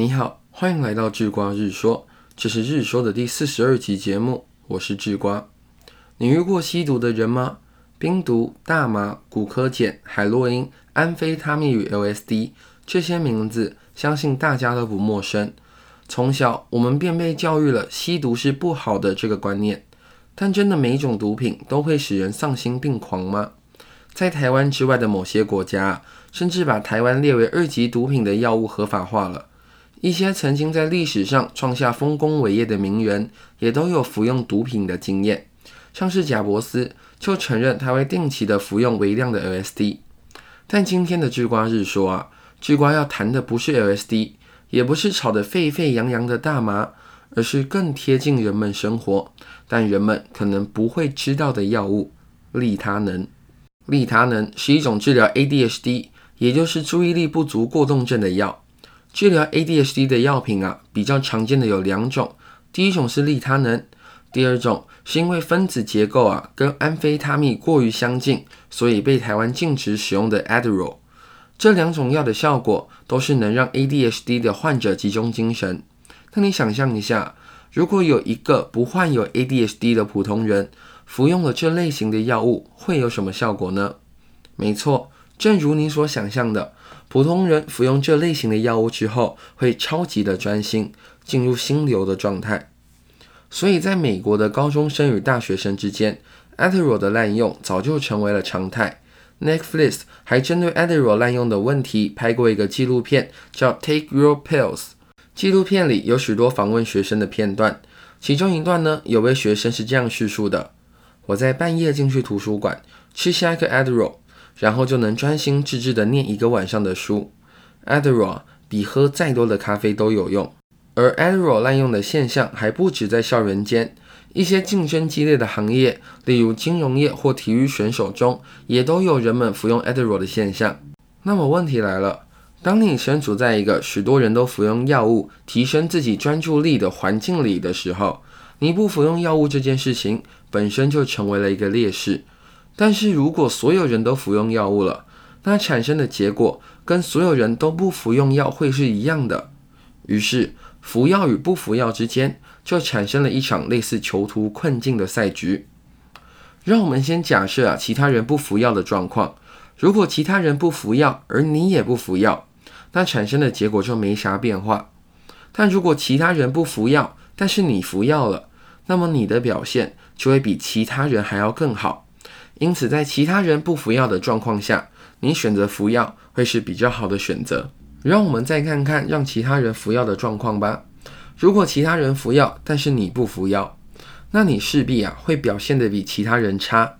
你好，欢迎来到智瓜日说，这是日说的第四十二集节目，我是智瓜。你遇过吸毒的人吗？冰毒、大麻、古柯碱、海洛因、安非他命与 LSD 这些名字，相信大家都不陌生。从小我们便被教育了吸毒是不好的这个观念，但真的每一种毒品都会使人丧心病狂吗？在台湾之外的某些国家，甚至把台湾列为二级毒品的药物合法化了。一些曾经在历史上创下丰功伟业的名人，也都有服用毒品的经验。像是贾伯斯就承认他会定期的服用微量的 LSD。但今天的智瓜日说啊，智瓜要谈的不是 LSD，也不是炒得沸沸扬扬的大麻，而是更贴近人们生活，但人们可能不会知道的药物——利他能。利他能是一种治疗 ADHD，也就是注意力不足过动症的药。治疗 ADHD 的药品啊，比较常见的有两种，第一种是利他能，第二种是因为分子结构啊跟安非他命过于相近，所以被台湾禁止使用的 Adderall。这两种药的效果都是能让 ADHD 的患者集中精神。那你想象一下，如果有一个不患有 ADHD 的普通人服用了这类型的药物，会有什么效果呢？没错，正如你所想象的。普通人服用这类型的药物之后，会超级的专心，进入心流的状态。所以，在美国的高中生与大学生之间，Adderall 的滥用早就成为了常态。Netflix 还针对 Adderall 滥用的问题拍过一个纪录片，叫《Take Your Pills》。纪录片里有许多访问学生的片段，其中一段呢，有位学生是这样叙述的：“我在半夜进去图书馆，吃下一颗 Adderall。”然后就能专心致志地念一个晚上的书。Adderall 比喝再多的咖啡都有用，而 Adderall 滥用的现象还不止在校园间，一些竞争激烈的行业，例如金融业或体育选手中，也都有人们服用 Adderall 的现象。那么问题来了，当你身处在一个许多人都服用药物提升自己专注力的环境里的时候，你不服用药物这件事情本身就成为了一个劣势。但是如果所有人都服用药物了，那产生的结果跟所有人都不服用药会是一样的。于是服药与不服药之间就产生了一场类似囚徒困境的赛局。让我们先假设啊，其他人不服药的状况。如果其他人不服药，而你也不服药，那产生的结果就没啥变化。但如果其他人不服药，但是你服药了，那么你的表现就会比其他人还要更好。因此，在其他人不服药的状况下，你选择服药会是比较好的选择。让我们再看看让其他人服药的状况吧。如果其他人服药，但是你不服药，那你势必啊会表现得比其他人差。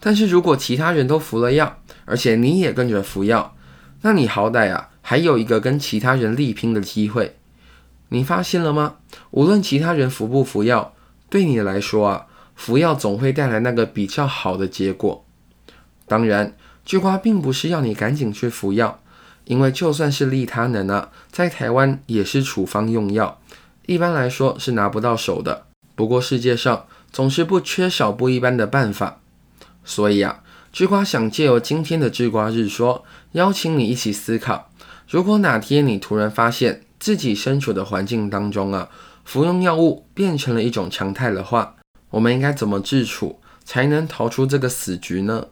但是如果其他人都服了药，而且你也跟着服药，那你好歹啊还有一个跟其他人力拼的机会。你发现了吗？无论其他人服不服药，对你来说啊。服药总会带来那个比较好的结果。当然，句话并不是要你赶紧去服药，因为就算是利他能啊，在台湾也是处方用药，一般来说是拿不到手的。不过世界上总是不缺少不一般的办法，所以啊，智瓜想借由今天的智瓜日说，邀请你一起思考：如果哪天你突然发现自己身处的环境当中啊，服用药物变成了一种常态的话，我们应该怎么自处，才能逃出这个死局呢？